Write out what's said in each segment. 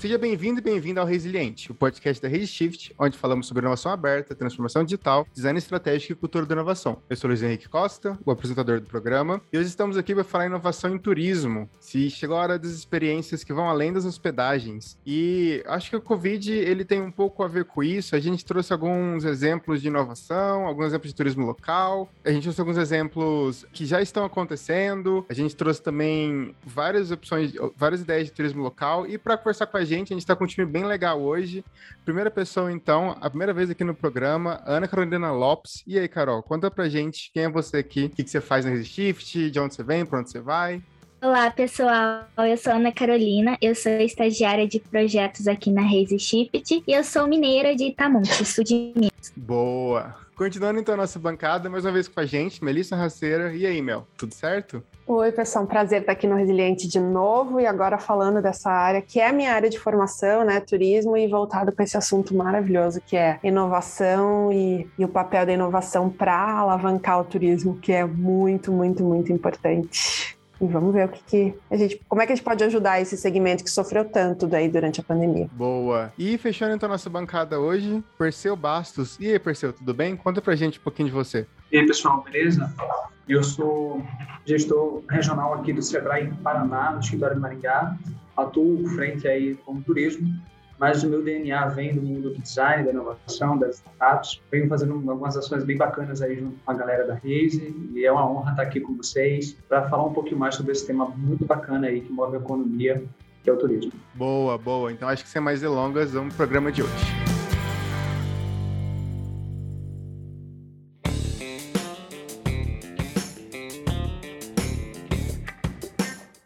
Seja bem-vindo e bem-vindo ao Resiliente, o podcast da Shift, onde falamos sobre inovação aberta, transformação digital, design estratégico e cultura da inovação. Eu sou Luiz Henrique Costa, o apresentador do programa, e hoje estamos aqui para falar inovação em turismo. Se chegou a hora das experiências que vão além das hospedagens. E acho que o Covid ele tem um pouco a ver com isso. A gente trouxe alguns exemplos de inovação, alguns exemplos de turismo local, a gente trouxe alguns exemplos que já estão acontecendo, a gente trouxe também várias opções, várias ideias de turismo local, e para conversar com a gente. A gente está com um time bem legal hoje. Primeira pessoa, então, a primeira vez aqui no programa, Ana Carolina Lopes. E aí, Carol, conta pra gente quem é você aqui, o que, que você faz na Resishift, de onde você vem, pra onde você vai. Olá, pessoal. Eu sou Ana Carolina, eu sou estagiária de projetos aqui na Raise Shift e eu sou mineira de Itamonte, sul de Minas. Boa! Continuando então a nossa bancada, mais uma vez com a gente, Melissa Raceira. E aí, Mel, tudo certo? Oi, pessoal, um prazer estar aqui no Resiliente de novo e agora falando dessa área que é a minha área de formação, né, turismo e voltado para esse assunto maravilhoso que é inovação e, e o papel da inovação para alavancar o turismo, que é muito, muito, muito importante. E vamos ver o que, que, a gente. Como é que a gente pode ajudar esse segmento que sofreu tanto daí durante a pandemia. Boa. E fechando então a nossa bancada hoje, Perseu Bastos. E aí, Perseu, tudo bem? Conta pra gente um pouquinho de você. E aí, pessoal, beleza? Eu sou gestor regional aqui do Sebrae Paraná, no escritório de Maringá. Atuo frente aí com turismo mas o meu DNA vem do mundo do design, da inovação, das startups. Venho fazendo algumas ações bem bacanas aí junto com a galera da Raise e é uma honra estar aqui com vocês para falar um pouquinho mais sobre esse tema muito bacana aí que move a economia, que é o turismo. Boa, boa. Então acho que sem mais delongas, vamos pro programa de hoje.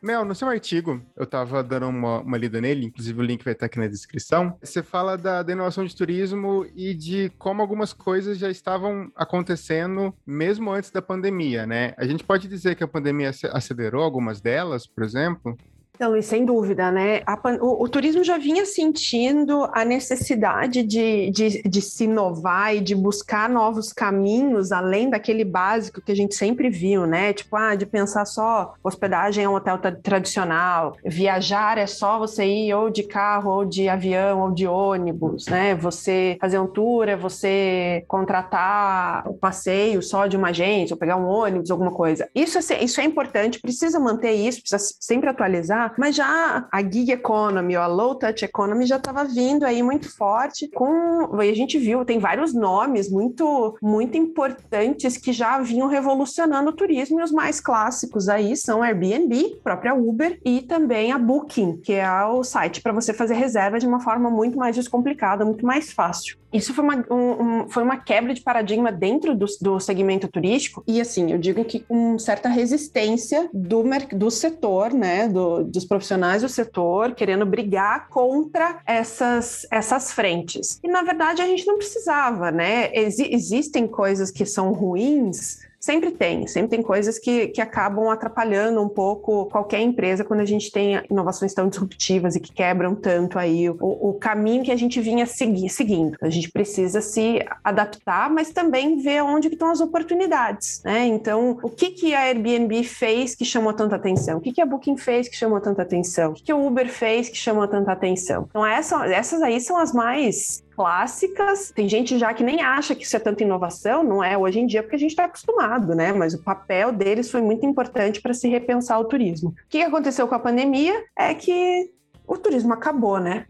Mel, no seu artigo, eu estava dando uma, uma, lida nele, inclusive o link vai estar aqui na descrição. Você fala da, da, inovação de turismo e de como algumas coisas já estavam acontecendo mesmo antes da pandemia, né? A gente pode dizer que a pandemia acelerou algumas delas, por exemplo? Então, e sem dúvida, né? A, o, o, turismo já vinha sentindo a necessidade de, de, de, se inovar e de buscar novos caminhos, além daquele básico que a gente sempre viu, né? Tipo, ah, de pensar só hospedagem é um hotel tradicional, viajar é só você ir ou de carro, ou de avião, ou de ônibus, né? Você fazer um tour é você contratar um passeio só de uma agência, ou pegar um ônibus, alguma coisa. Isso é, isso é importante, precisa manter isso, precisa sempre atualizar mas já a gig economy ou a low touch economy já estava vindo aí muito forte com, a gente viu, tem vários nomes muito muito importantes que já vinham revolucionando o turismo e os mais clássicos aí são Airbnb, própria Uber e também a Booking, que é o site para você fazer reserva de uma forma muito mais descomplicada, muito mais fácil. Isso foi uma, um, foi uma quebra de paradigma dentro do, do segmento turístico e assim, eu digo que com certa resistência do, do setor, né, do, dos profissionais do setor querendo brigar contra essas, essas frentes. E na verdade a gente não precisava, né? Ex existem coisas que são ruins Sempre tem, sempre tem coisas que, que acabam atrapalhando um pouco qualquer empresa quando a gente tem inovações tão disruptivas e que quebram tanto aí o, o caminho que a gente vinha segui, seguindo. A gente precisa se adaptar, mas também ver onde estão as oportunidades, né? Então, o que, que a Airbnb fez que chamou tanta atenção? O que, que a Booking fez que chamou tanta atenção? O que, que o Uber fez que chamou tanta atenção? Então, essa, essas aí são as mais clássicas. Tem gente já que nem acha que isso é tanta inovação, não é hoje em dia, porque a gente está acostumado, né? Mas o papel deles foi muito importante para se repensar o turismo. O que aconteceu com a pandemia é que o turismo acabou, né?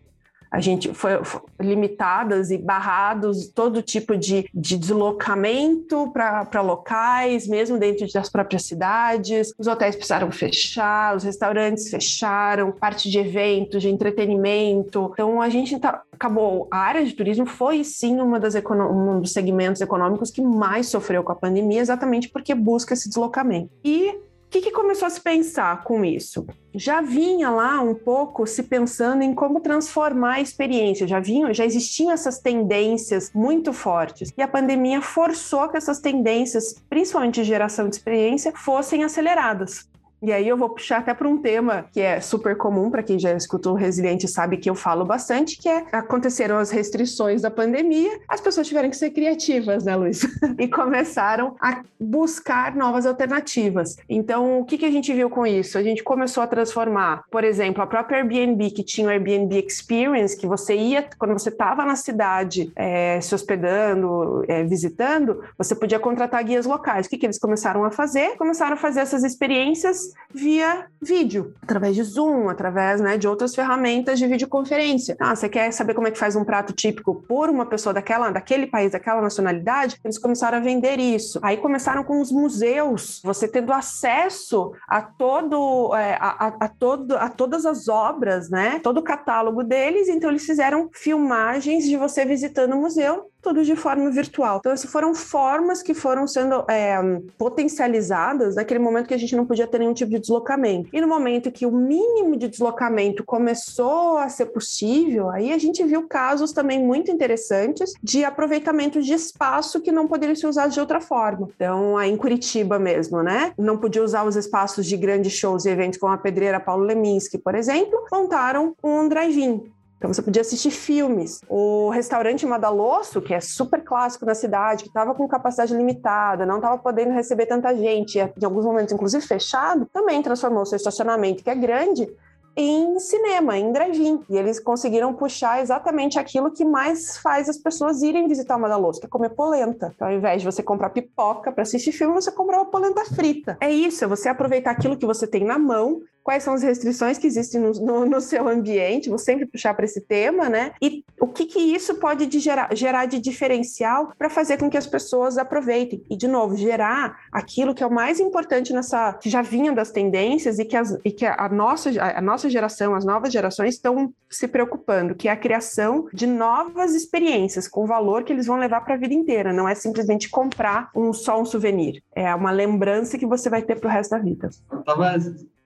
A gente foi, foi limitadas e barrados todo tipo de, de deslocamento para locais, mesmo dentro das próprias cidades. Os hotéis precisaram fechar, os restaurantes fecharam, parte de eventos, de entretenimento. Então a gente tá, acabou. A área de turismo foi sim uma das um dos segmentos econômicos que mais sofreu com a pandemia, exatamente porque busca esse deslocamento. E que, que começou a se pensar com isso? Já vinha lá um pouco se pensando em como transformar a experiência, já vinham, já existiam essas tendências muito fortes e a pandemia forçou que essas tendências, principalmente de geração de experiência, fossem aceleradas. E aí eu vou puxar até para um tema que é super comum para quem já escutou Resiliente sabe que eu falo bastante, que é aconteceram as restrições da pandemia, as pessoas tiveram que ser criativas, né, Luiz? e começaram a buscar novas alternativas. Então, o que, que a gente viu com isso? A gente começou a transformar, por exemplo, a própria Airbnb, que tinha o Airbnb Experience, que você ia, quando você estava na cidade é, se hospedando, é, visitando, você podia contratar guias locais. O que, que eles começaram a fazer? Começaram a fazer essas experiências via vídeo, através de Zoom, através né, de outras ferramentas de videoconferência. Ah, você quer saber como é que faz um prato típico por uma pessoa daquela, daquele país, daquela nacionalidade? Eles começaram a vender isso. Aí começaram com os museus, você tendo acesso a todo, é, a, a, a, todo, a todas as obras, né? Todo o catálogo deles. Então eles fizeram filmagens de você visitando o museu tudo de forma virtual. Então, essas foram formas que foram sendo é, potencializadas naquele momento que a gente não podia ter nenhum tipo de deslocamento. E no momento que o mínimo de deslocamento começou a ser possível, aí a gente viu casos também muito interessantes de aproveitamento de espaço que não poderia ser usado de outra forma. Então, aí em Curitiba mesmo, né? Não podia usar os espaços de grandes shows e eventos como a Pedreira Paulo Leminski, por exemplo, montaram um drive-in então você podia assistir filmes. O restaurante Madalosso, que é super clássico na cidade, que estava com capacidade limitada, não estava podendo receber tanta gente, em alguns momentos inclusive fechado, também transformou seu estacionamento, que é grande, em cinema, em drive-in. E eles conseguiram puxar exatamente aquilo que mais faz as pessoas irem visitar o Madaloso, que é comer polenta. Então, ao invés de você comprar pipoca para assistir filme, você compra uma polenta frita. É isso, é você aproveitar aquilo que você tem na mão quais são as restrições que existem no, no, no seu ambiente, vou sempre puxar para esse tema, né? E o que, que isso pode de gerar, gerar de diferencial para fazer com que as pessoas aproveitem. E, de novo, gerar aquilo que é o mais importante nessa. que já vinha das tendências e que, as, e que a, nossa, a nossa geração, as novas gerações estão se preocupando, que é a criação de novas experiências com valor que eles vão levar para a vida inteira. Não é simplesmente comprar um, só um souvenir. É uma lembrança que você vai ter para o resto da vida. Eu tava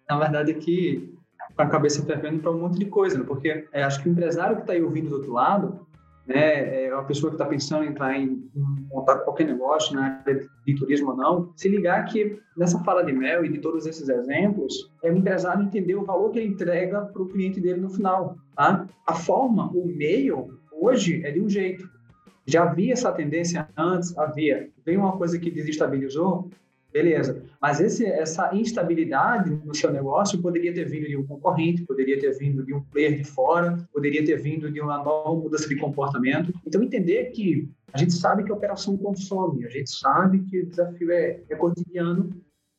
na verdade, aqui com a cabeça fervendo para um monte de coisa, né? porque é, acho que o empresário que está aí ouvindo do outro lado, né, é uma pessoa que está pensando em entrar em, montar qualquer negócio na área de, de turismo ou não, se ligar que nessa fala de mel e de todos esses exemplos, é o empresário entender o valor que ele entrega para o cliente dele no final. Tá? A forma, o meio, hoje é de um jeito. Já havia essa tendência antes, havia. Veio uma coisa que desestabilizou, Beleza. Mas esse, essa instabilidade no seu negócio poderia ter vindo de um concorrente, poderia ter vindo de um player de fora, poderia ter vindo de uma nova mudança de comportamento. Então, entender que a gente sabe que a operação consome, a gente sabe que o desafio é, é cotidiano,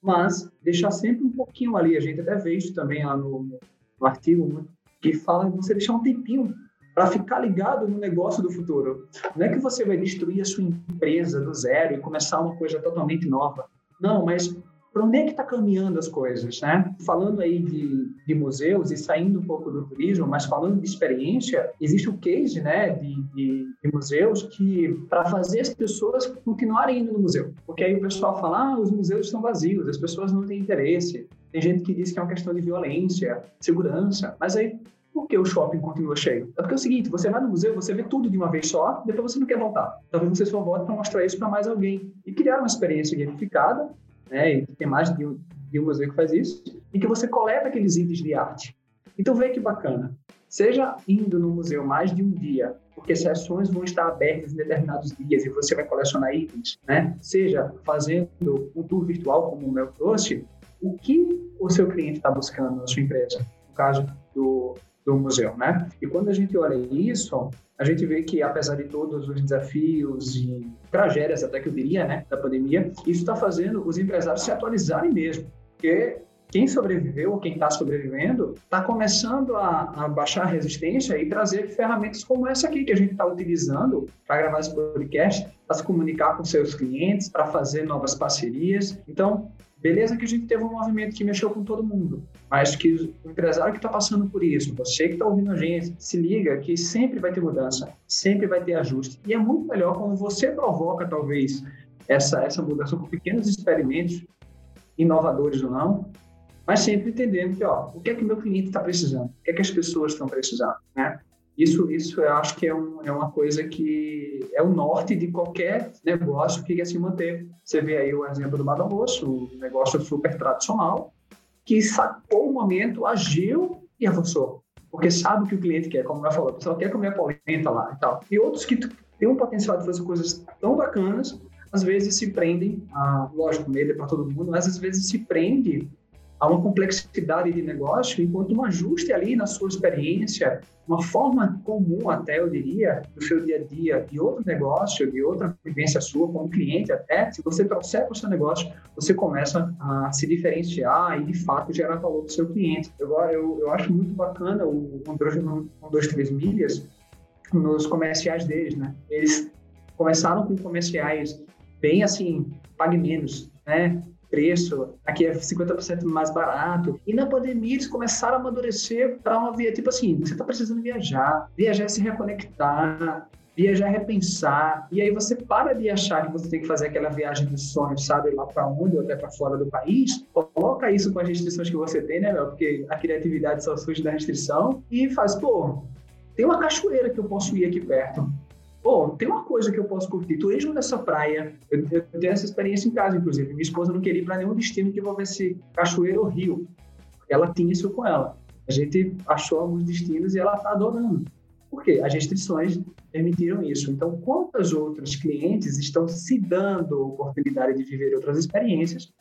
mas deixar sempre um pouquinho ali. A gente até vê isso também lá no, no artigo, que fala você deixar um tempinho para ficar ligado no negócio do futuro. Não é que você vai destruir a sua empresa do zero e começar uma coisa totalmente nova. Não, mas para onde é que está caminhando as coisas, né? Falando aí de, de, museus e saindo um pouco do turismo, mas falando de experiência, existe o case, né, de, de, de museus que para fazer as pessoas continuarem indo no museu, porque aí o pessoal fala, ah, os museus estão vazios, as pessoas não têm interesse. Tem gente que diz que é uma questão de violência, segurança, mas aí por que o shopping continua cheio? É porque é o seguinte, você vai no museu, você vê tudo de uma vez só, depois você não quer voltar. Talvez você só volte para mostrar isso para mais alguém. E criar uma experiência gamificada, né? E tem mais de um, de um museu que faz isso, em que você coleta aqueles itens de arte. Então vê que bacana. Seja indo no museu mais de um dia, porque sessões vão estar abertas em determinados dias e você vai colecionar itens, né? Seja fazendo um tour virtual, como o meu trouxe, o que o seu cliente está buscando na sua empresa? No caso do, do museu, né? E quando a gente olha isso, a gente vê que apesar de todos os desafios e tragédias, até que eu diria, né, da pandemia, isso está fazendo os empresários se atualizarem mesmo, porque quem sobreviveu quem está sobrevivendo está começando a, a, baixar a resistência e trazer ferramentas como essa aqui que a gente está utilizando para gravar esse podcast, para se comunicar com seus clientes, para fazer novas parcerias. Então, Beleza que a gente teve um movimento que mexeu com todo mundo, mas que o empresário que está passando por isso, você que está ouvindo a gente, se liga que sempre vai ter mudança, sempre vai ter ajuste. E é muito melhor quando você provoca, talvez, essa, essa mudança com pequenos experimentos, inovadores ou não, mas sempre entendendo que, ó, o que é que o meu cliente está precisando, o que é que as pessoas estão precisando, né? Isso, isso eu acho que é, um, é uma coisa que é o norte de qualquer negócio que quer se manter. Você vê aí o exemplo do Madame Rosso, um negócio super tradicional, que sacou o momento, agiu e avançou. Porque sabe o que o cliente quer, como eu falou, a pessoa quer comer polenta lá e tal. E outros que têm um potencial de fazer coisas tão bacanas, às vezes se prendem, a, lógico, medo é para todo mundo, mas às vezes se prende a uma complexidade de negócio, enquanto um ajuste ali na sua experiência, uma forma comum até, eu diria, do seu dia a dia, de outro negócio, de outra vivência sua como cliente até, se você trouxer para o seu negócio, você começa a se diferenciar e, de fato, gerar valor para o seu cliente. Eu, eu, eu acho muito bacana o 1, 2, 3 milhas nos comerciais deles, né? Eles começaram com comerciais bem assim, pague menos, né? Preço, aqui é 50% mais barato. E na pandemia eles começaram a amadurecer para uma via, tipo assim, você está precisando viajar, viajar é se reconectar, viajar é repensar. E aí você para de achar que você tem que fazer aquela viagem dos sonhos, sabe, lá para onde ou até para fora do país. Coloca isso com as restrições que você tem, né, Mel? Porque a criatividade só surge da restrição e faz, pô, tem uma cachoeira que eu posso ir aqui perto Pô, tem uma coisa que eu posso curtir, turismo nessa praia. Eu, eu, tenho essa experiência em casa, inclusive. Minha esposa não queria ir para nenhum destino que envolvesse cachoeira ou rio. Ela tinha isso com ela. A gente achou alguns destinos e ela está adorando. Por quê? As restrições permitiram isso. Então, quantos outros clientes estão se dando a oportunidade de viver outras experiências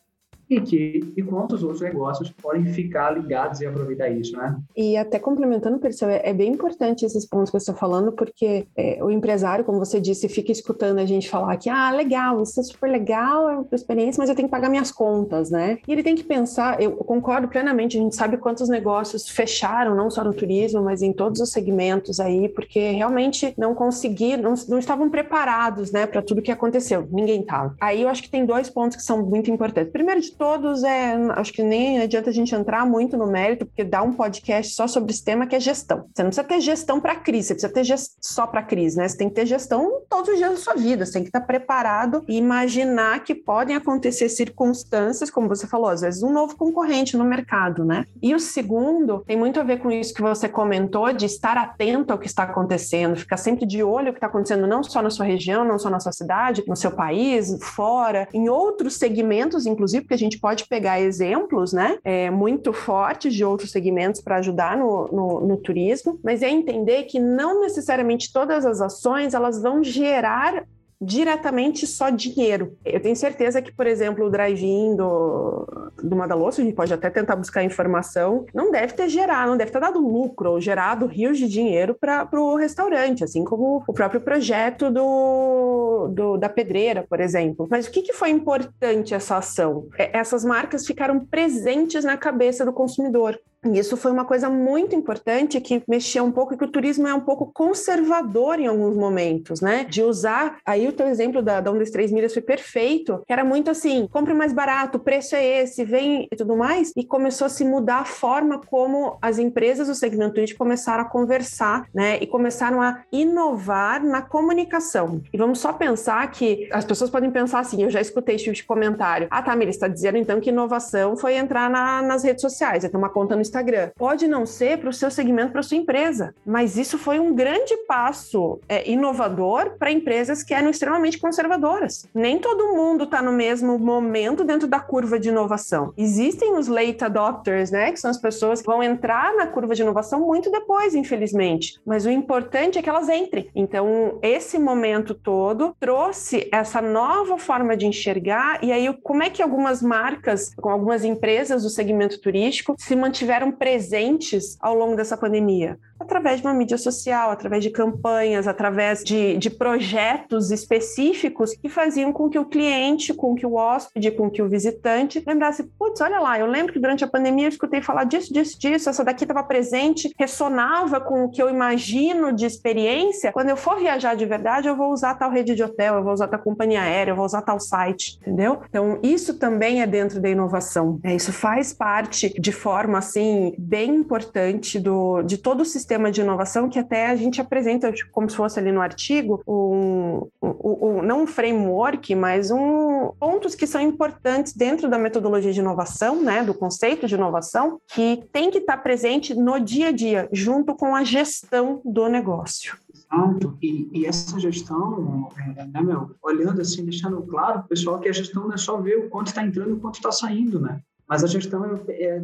e que e quantos outros negócios podem ficar ligados e aproveitar isso, né? E até complementando, Perseu, é, é bem importante esses pontos que você está falando, porque é, o empresário, como você disse, fica escutando a gente falar que, ah, legal, isso é super legal, é uma experiência, mas eu tenho que pagar minhas contas, né? E ele tem que pensar, eu concordo plenamente, a gente sabe quantos negócios fecharam, não só no turismo, mas em todos os segmentos aí, porque realmente não conseguiram, não, não estavam preparados, né, para tudo que aconteceu. Ninguém estava. Aí eu acho que tem dois pontos que são muito importantes. Primeiro de todos, é, acho que nem adianta a gente entrar muito no mérito, porque dá um podcast só sobre esse tema que é gestão. Você não precisa ter gestão para crise, você precisa ter gest... só para crise, né? Você tem que ter gestão todos os dias da sua vida, você tem que estar preparado e imaginar que podem acontecer circunstâncias, como você falou, às vezes um novo concorrente no mercado, né? E o segundo tem muito a ver com isso que você comentou, de estar atento ao que está acontecendo, ficar sempre de olho o que está acontecendo, não só na sua região, não só na sua cidade, no seu país, fora, em outros segmentos, inclusive, porque a gente gente pode pegar exemplos, né, é, muito fortes de outros segmentos para ajudar no, no, no, turismo, mas é entender que não necessariamente todas as ações elas vão gerar diretamente só dinheiro. Eu tenho certeza que, por exemplo, o drive-in do, do Madaloso, a gente pode até tentar buscar informação, não deve ter gerado, não deve ter dado lucro ou gerado rios de dinheiro para o restaurante, assim como o próprio projeto do, do, da pedreira, por exemplo. Mas o que, que foi importante essa ação? É, essas marcas ficaram presentes na cabeça do consumidor. Isso foi uma coisa muito importante que mexeu um pouco, que o turismo é um pouco conservador em alguns momentos, né? De usar. Aí o teu exemplo da, da Um das Três Milhas foi perfeito, que era muito assim: compre mais barato, o preço é esse, vem e tudo mais. E começou a se mudar a forma como as empresas do segmento turístico começaram a conversar, né? E começaram a inovar na comunicação. E vamos só pensar que as pessoas podem pensar assim: eu já escutei esse tipo de comentário. Ah, tá, Miri, está dizendo então que inovação foi entrar na, nas redes sociais, é ter uma conta no Instagram. Pode não ser para o seu segmento, para sua empresa, mas isso foi um grande passo é, inovador para empresas que eram extremamente conservadoras. Nem todo mundo está no mesmo momento dentro da curva de inovação. Existem os late adopters, né, que são as pessoas que vão entrar na curva de inovação muito depois, infelizmente. Mas o importante é que elas entrem. Então, esse momento todo trouxe essa nova forma de enxergar e aí como é que algumas marcas, algumas empresas do segmento turístico se mantiveram estiveram presentes ao longo dessa pandemia? Através de uma mídia social, através de campanhas, através de, de projetos específicos que faziam com que o cliente, com que o hóspede, com que o visitante lembrasse: putz, olha lá, eu lembro que durante a pandemia eu escutei falar disso, disso, disso, essa daqui estava presente, ressonava com o que eu imagino de experiência. Quando eu for viajar de verdade, eu vou usar tal rede de hotel, eu vou usar tal companhia aérea, eu vou usar tal site, entendeu? Então, isso também é dentro da inovação. É, isso faz parte de forma assim bem importante do, de todo o sistema de inovação que até a gente apresenta tipo, como se fosse ali no artigo, um, um, um, não um framework, mas um, pontos que são importantes dentro da metodologia de inovação, né, do conceito de inovação, que tem que estar presente no dia a dia, junto com a gestão do negócio. Exato. E, e, essa gestão, é, né, meu, olhando assim, deixando claro, pessoal, que a gestão não é só ver o quanto está entrando e o quanto está saindo, né? mas a gestão é, é,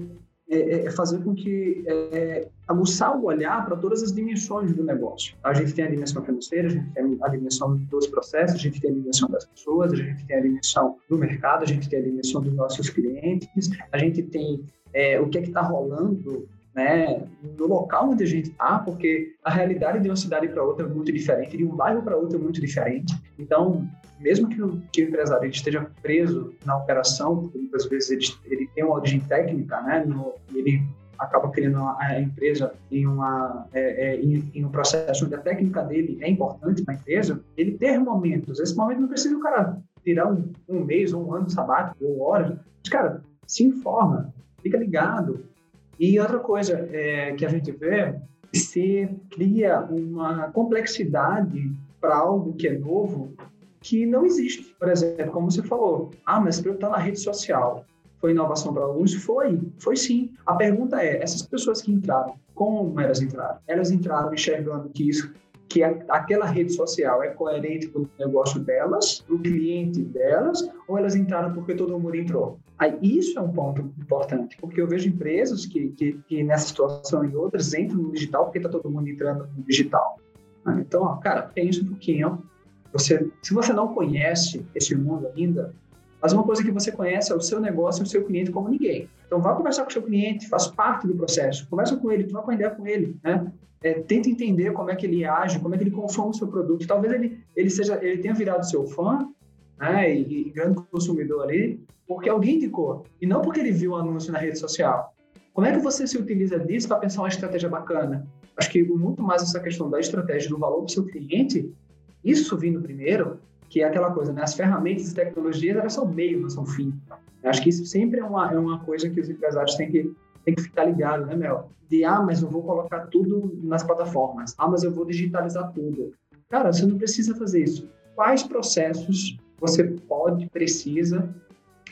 é, é fazer com que é, aguçar o olhar para todas as dimensões do negócio. A gente tem a dimensão financeira, a gente tem a dimensão dos processos, a gente tem a dimensão das pessoas, a gente tem a dimensão do mercado, a gente tem a dimensão dos nossos clientes, a gente tem é, o que é que está rolando né, no local onde a gente está, porque a realidade de uma cidade para outra é muito diferente, de um bairro para outro é muito diferente. Então, mesmo que o, que o empresário esteja preso na operação, porque muitas vezes ele, ele tem uma origem técnica, né, no, ele acaba criando a empresa em, uma, é, é, em, em, um processo onde a técnica dele é importante para a empresa, ele ter momentos, esse momento não precisa o cara tirar um, um mês ou um ano sabático ou horas, mas, cara, se informa, fica ligado, e outra coisa é, que a gente vê, se cria uma complexidade para algo que é novo que não existe. Por exemplo, como você falou, ah, mas para eu estar na rede social, foi inovação para alguns? Foi, foi sim. A pergunta é, essas pessoas que entraram, como elas entraram? Elas entraram enxergando que isso que aquela rede social é coerente com o negócio delas, o cliente delas, ou elas entraram porque todo mundo entrou? Aí, isso é um ponto importante, porque eu vejo empresas que, que, que nessa situação e outras entram no digital porque está todo mundo entrando no digital. Então, ó, cara, pensa um pouquinho. Você, se você não conhece esse mundo ainda, mas uma coisa que você conhece é o seu negócio e o seu cliente como ninguém. Então, vá conversar com o seu cliente, faz parte do processo. Conversa com ele, troca uma ideia com ele, né? É, tenta entender como é que ele age, como é que ele consome o seu produto. Talvez ele, ele seja, ele tenha virado seu fã, né? E, e grande consumidor ali, porque alguém indicou e não porque ele viu o um anúncio na rede social. Como é que você se utiliza disso para pensar uma estratégia bacana? Acho que muito mais essa questão da estratégia do valor para o seu cliente, isso vindo primeiro, que é aquela coisa, né? As ferramentas e tecnologias, elas são meio, não são fim. Acho que isso sempre é uma, é uma coisa que os empresários têm que, têm que ficar ligados, né, Mel? De, ah, mas eu vou colocar tudo nas plataformas. Ah, mas eu vou digitalizar tudo. Cara, você não precisa fazer isso. Quais processos você pode, precisa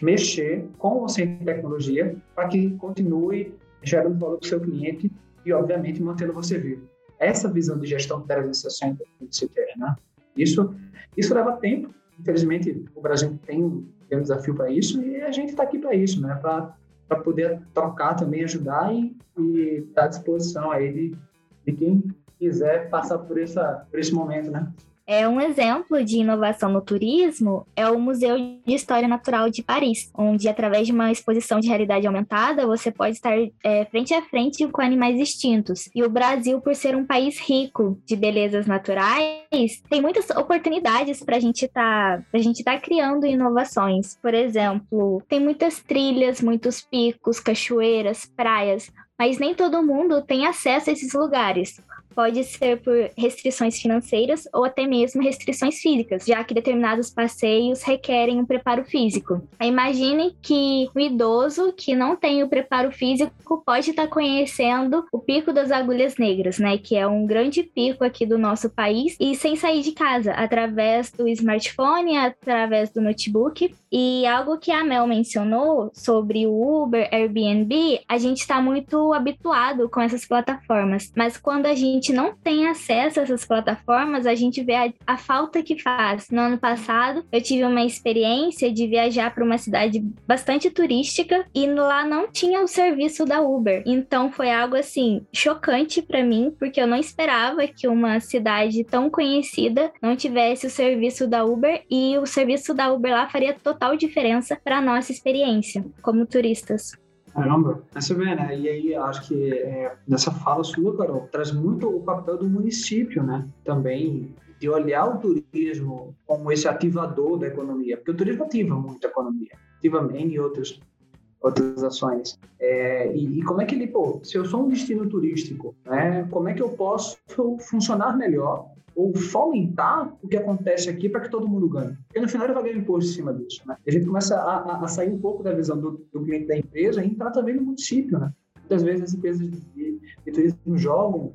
mexer com você em tecnologia para que continue gerando valor para o seu cliente e, obviamente, mantendo você vivo. Essa visão de gestão 360 que você quer, né? Isso, isso leva tempo. Infelizmente, o Brasil tem tem um desafio para isso e a gente está aqui para isso, né? Para poder trocar também, ajudar e estar tá à disposição aí de, de quem quiser passar por, essa, por esse momento, né? É um exemplo de inovação no turismo é o Museu de História Natural de Paris, onde através de uma exposição de realidade aumentada você pode estar é, frente a frente com animais extintos. E o Brasil, por ser um país rico de belezas naturais, tem muitas oportunidades para a gente tá, gente estar tá criando inovações. Por exemplo, tem muitas trilhas, muitos picos, cachoeiras, praias, mas nem todo mundo tem acesso a esses lugares pode ser por restrições financeiras ou até mesmo restrições físicas, já que determinados passeios requerem um preparo físico. Imagine que o idoso que não tem o preparo físico pode estar conhecendo o Pico das Agulhas Negras, né, que é um grande pico aqui do nosso país, e sem sair de casa, através do smartphone, através do notebook. E algo que a Mel mencionou sobre o Uber, Airbnb, a gente está muito habituado com essas plataformas, mas quando a gente gente não tem acesso a essas plataformas, a gente vê a, a falta que faz. No ano passado, eu tive uma experiência de viajar para uma cidade bastante turística e lá não tinha o serviço da Uber. Então foi algo assim chocante para mim, porque eu não esperava que uma cidade tão conhecida não tivesse o serviço da Uber e o serviço da Uber lá faria total diferença para nossa experiência como turistas. Caramba, você vê, né? E aí acho que é, nessa fala sua, Carol, traz muito o papel do município, né? Também de olhar o turismo como esse ativador da economia, porque o turismo ativa muito a economia, ativa N outras outras ações. É, e, e, como é que ele, pô, se eu sou um destino turístico, né, como é que eu posso funcionar melhor ou fomentar o que acontece aqui para que todo mundo ganhe. Porque no final ele vai ganhar imposto em cima disso. Né? A gente começa a, a, sair um pouco da visão do, do cliente da empresa e entrar também no município. Né? Muitas vezes as empresas de, de turismo jogam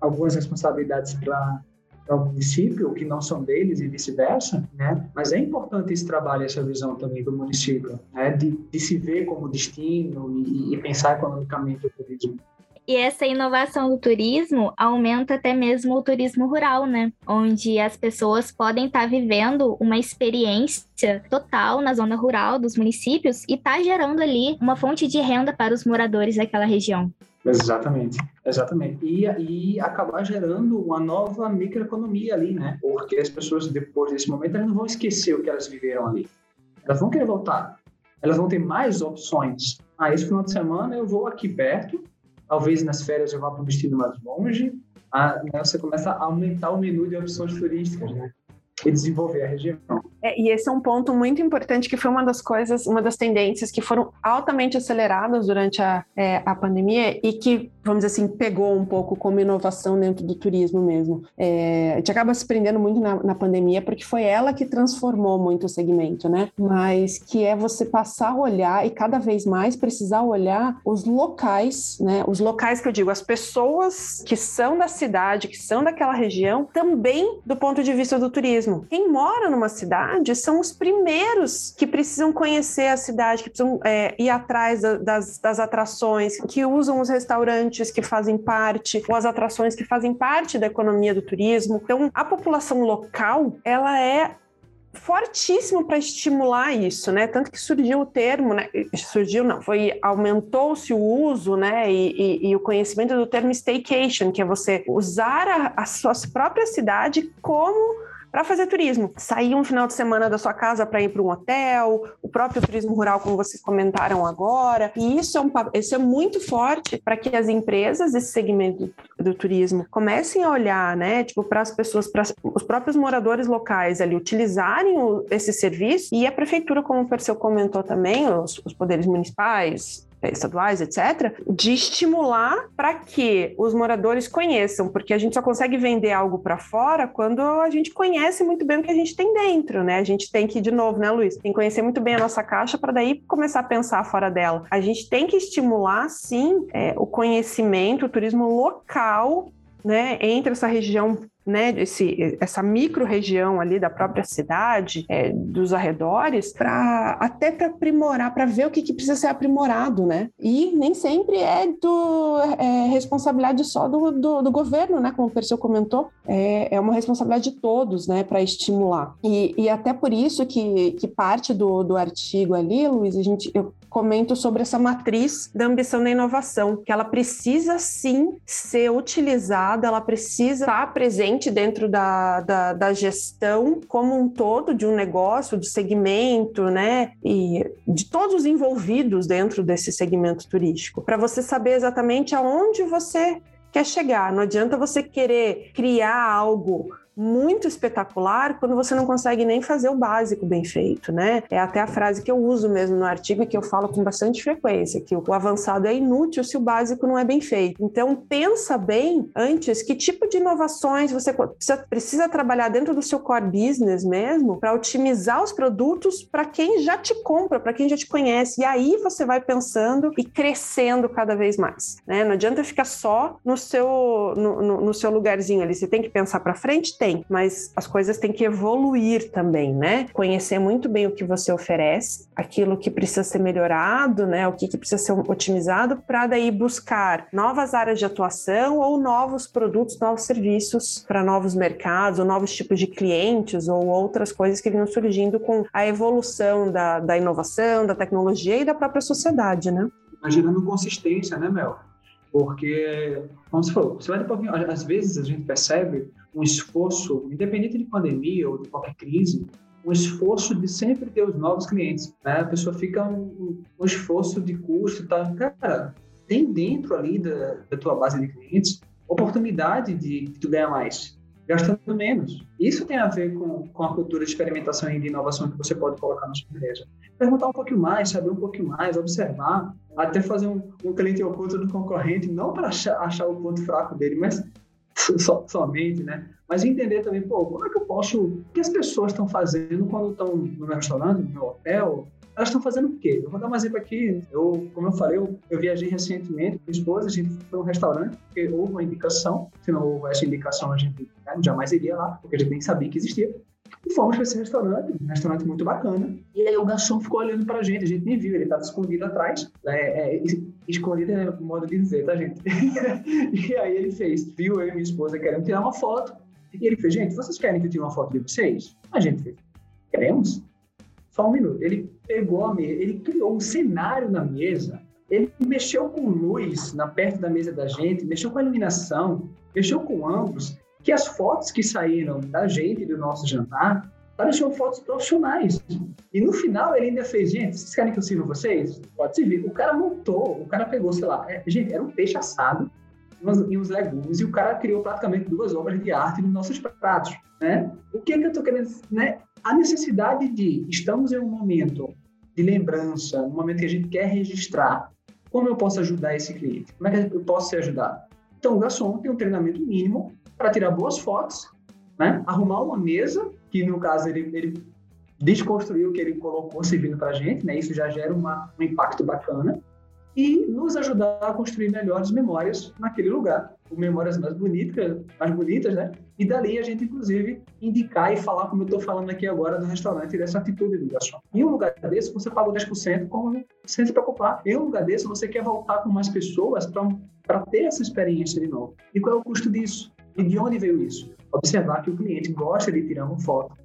algumas responsabilidades para o município, que não são deles e vice-versa, né? Mas é importante esse trabalho, essa visão também do município, né? De, de se ver como destino e, e pensar economicamente o turismo. E essa inovação do turismo aumenta até mesmo o turismo rural, né? Onde as pessoas podem estar vivendo uma experiência total na zona rural dos municípios e tá gerando ali uma fonte de renda para os moradores daquela região. Exatamente, exatamente. E, e acabar gerando uma nova microeconomia ali, né? Porque as pessoas, depois desse momento, elas não vão esquecer o que elas viveram ali. Elas vão querer voltar. Elas vão ter mais opções. Ah, esse final de semana eu vou aqui perto, talvez nas férias eu vá para um destino mais longe. Ah, né, você começa a aumentar o menu de opções turísticas, né? E desenvolver a região. É, e esse é um ponto muito importante que foi uma das coisas, uma das tendências que foram altamente aceleradas durante a, é, a pandemia e que, vamos dizer assim, pegou um pouco como inovação dentro do turismo mesmo. É, a gente acaba se prendendo muito na, na, pandemia porque foi ela que transformou muito o segmento, né? Mas que é você passar a olhar e cada vez mais precisar olhar os locais, né? Os locais que eu digo, as pessoas que são da cidade, que são daquela região, também do ponto de vista do turismo. Quem mora numa cidade são os primeiros que precisam conhecer a cidade, que precisam é, ir atrás da, das, das atrações, que usam os restaurantes que fazem parte, ou as atrações que fazem parte da economia do turismo. Então, a população local, ela é fortíssimo para estimular isso, né? Tanto que surgiu o termo, né? Surgiu, não, foi aumentou-se o uso, né? E, e, e, o conhecimento do termo staycation, que é você usar a, a sua própria cidade como para fazer turismo. Sair um final de semana da sua casa para ir para um hotel, o próprio turismo rural, como vocês comentaram agora. E isso é, um, isso é muito forte para que as empresas desse segmento do, do turismo comecem a olhar, né, tipo, para as pessoas, para os próprios moradores locais ali utilizarem o, esse serviço e a prefeitura, como o Perseu comentou também, os, os poderes municipais, estaduais, etc., de estimular para que os moradores conheçam, porque a gente só consegue vender algo para fora quando a gente conhece muito bem o que a gente tem dentro, né? A gente tem que, de novo, né, Luiz? Tem que conhecer muito bem a nossa caixa para daí começar a pensar fora dela. A gente tem que estimular, sim, é, o conhecimento, o turismo local né, entre essa região né, esse, essa micro-região ali da própria cidade, é, dos arredores, para até para aprimorar, para ver o que, que, precisa ser aprimorado, né? E nem sempre é, do, é responsabilidade só do, do, do, governo, né? Como o Perseu comentou, é, é uma responsabilidade de todos, né? Para estimular. E, e até por isso que, que parte do, do artigo ali, Luiz, a gente, eu comento sobre essa matriz da ambição da inovação, que ela precisa sim ser utilizada, ela precisa estar presente dentro da, da, da, gestão como um todo de um negócio, de segmento, né? E de todos os envolvidos dentro desse segmento turístico, para você saber exatamente aonde você quer chegar. Não adianta você querer criar algo muito espetacular quando você não consegue nem fazer o básico bem feito, né? É até a frase que eu uso mesmo no artigo e que eu falo com bastante frequência, que o avançado é inútil se o básico não é bem feito. Então, pensa bem antes que tipo de inovações você precisa trabalhar dentro do seu core business mesmo para otimizar os produtos para quem já te compra, para quem já te conhece. E aí você vai pensando e crescendo cada vez mais, né? Não adianta ficar só no seu no, no, no seu lugarzinho ali. Você tem que pensar para frente, tem, mas as coisas têm que evoluir também, né? Conhecer muito bem o que você oferece, aquilo que precisa ser melhorado, né? O que, que precisa ser otimizado, para daí buscar novas áreas de atuação ou novos produtos, novos serviços para novos mercados, ou novos tipos de clientes, ou outras coisas que vinham surgindo com a evolução da, da inovação, da tecnologia e da própria sociedade, né? Mas gerando consistência, né, Mel? Porque, como você falou, você vai pouquinho, às vezes a gente percebe um esforço, independente de pandemia ou de qualquer crise, um esforço de sempre ter os novos clientes. Né? A pessoa fica um, um esforço de custo, tá? Cara, tem dentro ali da, da tua base de clientes oportunidade de, de tu ganhar mais, gastando menos. Isso tem a ver com, com a cultura de experimentação e de inovação que você pode colocar na sua empresa. Perguntar um pouquinho mais, saber um pouquinho mais, observar, até fazer um, um cliente oculto do concorrente, não para achar, achar o ponto fraco dele, mas so, somente, né? Mas entender também, pô, como é que eu posso, o que as pessoas estão fazendo quando estão no meu restaurante, no meu hotel, elas estão fazendo o quê? Eu vou dar um exemplo aqui. Eu, como eu falei, eu, eu viajei recentemente com minha esposa, a gente foi para um restaurante, porque houve uma indicação. Se não houve essa indicação, a gente né, jamais iria lá, porque a gente nem sabia que existia. E fomos para esse restaurante, um restaurante muito bacana. E aí o garçom ficou olhando para a gente, a gente nem viu, ele estava escondido atrás. É, é, escondido é modo de dizer, tá, gente? e aí ele fez, viu eu e minha esposa querendo tirar uma foto. E ele fez, gente, vocês querem que eu tire uma foto de vocês? A gente fez, queremos? Só um minuto. Ele pegou a mesa, ele criou um cenário na mesa, ele mexeu com luz na perto da mesa da gente, mexeu com a iluminação, mexeu com ângulos, que as fotos que saíram da gente do nosso jantar pareciam fotos profissionais. E no final ele ainda fez, gente, vocês querem que eu sirva vocês? Pode servir. O cara montou, o cara pegou, sei lá, é, gente, era um peixe assado e uns legumes, e o cara criou praticamente duas obras de arte nos nossos pratos, né? O que é que eu estou querendo, né? a necessidade de estamos em um momento de lembrança, um momento que a gente quer registrar, como eu posso ajudar esse cliente? Como é que eu posso ser ajudado? Então, o garçom tem um treinamento mínimo para tirar boas fotos, né? arrumar uma mesa, que no caso ele, ele desconstruiu o que ele colocou servindo para a gente, né? isso já gera uma, um impacto bacana, e nos ajudar a construir melhores memórias naquele lugar, memórias mais bonitas, mais bonitas, né? E dali a gente, inclusive, indicar e falar, como eu estou falando aqui agora no restaurante, dessa atitude do garçom. Em um lugar desse, você pagou 10% como, sem se preocupar. Em um lugar desse, você quer voltar com mais pessoas para ter essa experiência de novo. E qual é o custo disso? E de onde veio isso? Observar que o cliente gosta de tirar uma foto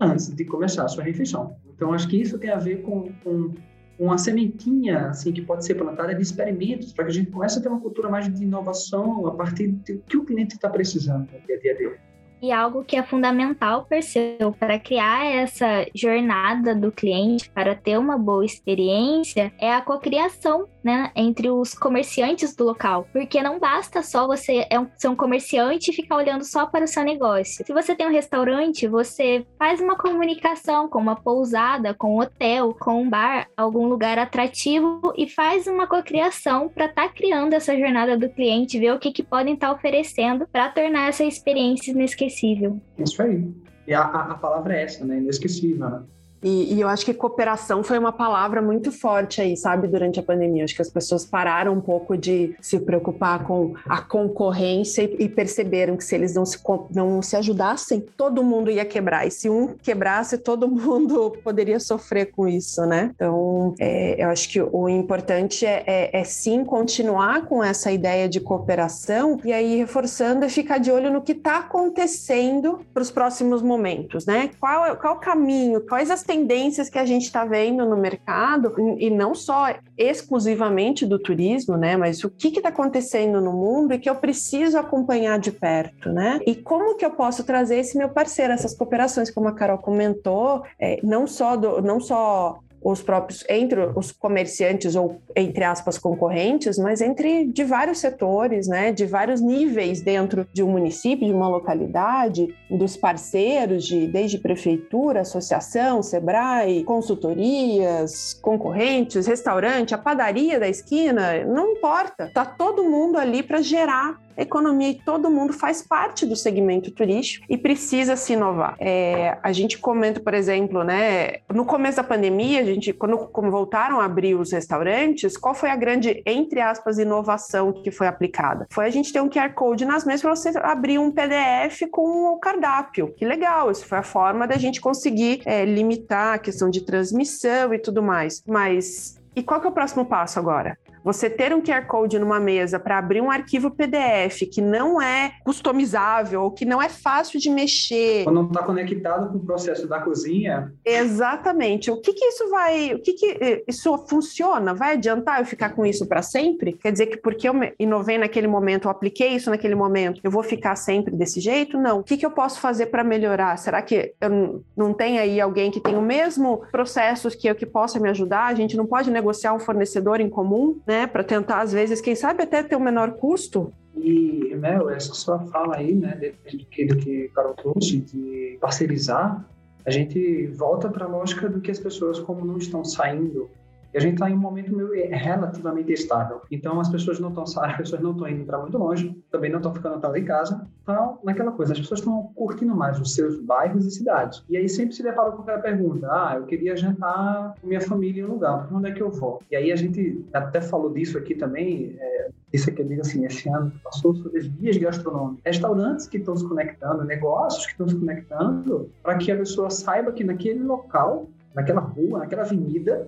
antes de começar a sua refeição. Então, acho que isso tem a ver com, com uma sementinha assim que pode ser plantada de experimentos para que a gente comece a ter uma cultura mais de inovação a partir do que o cliente está precisando no dia a dia dele. E algo que é fundamental, Perseu, para criar essa jornada do cliente, para ter uma boa experiência, é a cocriação, né, entre os comerciantes do local. Porque não basta só você é ser um comerciante e ficar olhando só para o seu negócio. Se você tem um restaurante, você faz uma comunicação com uma pousada, com um hotel, com um bar, algum lugar atrativo e faz uma cocriação para estar tá criando essa jornada do cliente, ver o que, que podem estar tá oferecendo para tornar essa experiência inesquecível. Isso aí. E a, a, a palavra é essa, né? Inesquecível, né? E, e, eu acho que cooperação foi uma palavra muito forte aí, sabe, durante a pandemia. Acho que as pessoas pararam um pouco de se preocupar com a concorrência e, e perceberam que se eles não se, não se ajudassem, todo mundo ia quebrar. E se um quebrasse, todo mundo poderia sofrer com isso, né? Então, é, eu acho que o importante é, é, é sim continuar com essa ideia de cooperação e aí reforçando e ficar de olho no que está acontecendo para os próximos momentos, né? Qual, qual o caminho, quais as tendências que a gente está vendo no mercado, e não só exclusivamente do turismo, né? Mas o que está acontecendo no mundo e que eu preciso acompanhar de perto, né? E como que eu posso trazer esse meu parceiro, essas cooperações, como a Carol comentou, é, não só do, não só os próprios entre os comerciantes ou entre aspas concorrentes, mas entre de vários setores, né, de vários níveis dentro de um município, de uma localidade, dos parceiros de desde prefeitura, associação, Sebrae, consultorias, concorrentes, restaurante, a padaria da esquina, não importa, tá todo mundo ali para gerar economia e todo mundo faz parte do segmento turístico e precisa se inovar. É, a gente comenta, por exemplo, né, no começo da pandemia, a gente, quando, quando voltaram a abrir os restaurantes, qual foi a grande, entre aspas, inovação que foi aplicada? Foi a gente ter um QR Code nas mesas para você abrir um PDF com o cardápio. Que legal, isso foi a forma da gente conseguir é, limitar a questão de transmissão e tudo mais. Mas e qual que é o próximo passo agora? Você ter um QR Code numa mesa para abrir um arquivo PDF que não é customizável ou que não é fácil de mexer. Quando não está conectado com o processo da cozinha. Exatamente. O que, que isso vai. O que, que eh, isso funciona? Vai adiantar eu ficar com isso para sempre? Quer dizer que porque eu inovei naquele momento, eu apliquei isso naquele momento, eu vou ficar sempre desse jeito? Não. O que, que eu posso fazer para melhorar? Será que eu não tem aí alguém que tem o mesmo processos que eu que possa me ajudar? A gente não pode negociar um fornecedor em comum, né? Para tentar, às vezes, quem sabe até ter um menor custo. E, Mel, essa sua fala aí, né, do que, do que Carol trouxe, de parcerizar, a gente volta para a lógica do que as pessoas, como não estão saindo e a gente está em um momento meio relativamente estável. Então as pessoas não estão as pessoas não estão indo para muito longe, também não estão ficando tanto em casa. Então, naquela coisa, as pessoas estão curtindo mais os seus bairros e cidades. E aí sempre se deparou com aquela pergunta: ah, eu queria jantar com minha família em um lugar, para onde é que eu vou? E aí a gente até falou disso aqui também, é, isso aqui digo assim, esse ano passou sobre as guias gastronômicas, restaurantes que estão se conectando, negócios que estão se conectando, para que a pessoa saiba que naquele local, naquela rua, naquela avenida,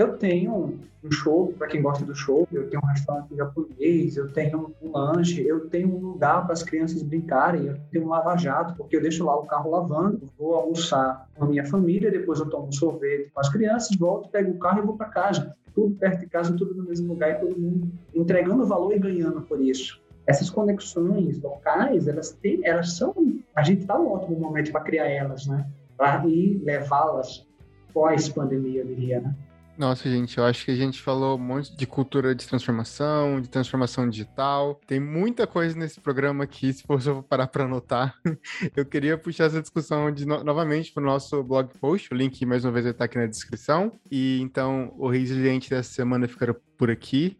eu tenho um show, para quem gosta do show, eu tenho um restaurante japonês, eu tenho um lanche, eu tenho um lugar para as crianças brincarem, eu tenho um lava-jato, porque eu deixo lá o carro lavando, vou almoçar com a minha família, depois eu tomo um sorvete com as crianças, volto, pego o carro e vou para casa. Tudo perto de casa, tudo no mesmo lugar e todo mundo entregando valor e ganhando por isso. Essas conexões locais, elas têm, elas são, a gente está no ótimo momento para criar elas, né? Para ir levá-las pós-pandemia, eu diria, né? Nossa, gente, eu acho que a gente falou um monte de cultura de transformação, de transformação digital. Tem muita coisa nesse programa aqui, se for eu parar para anotar. Eu queria puxar essa discussão de, no, novamente para o nosso blog post. O link, mais uma vez, vai estar aqui na descrição. E então, o Resiliente dessa semana ficará por aqui.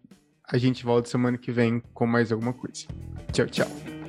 A gente volta semana que vem com mais alguma coisa. Tchau, tchau.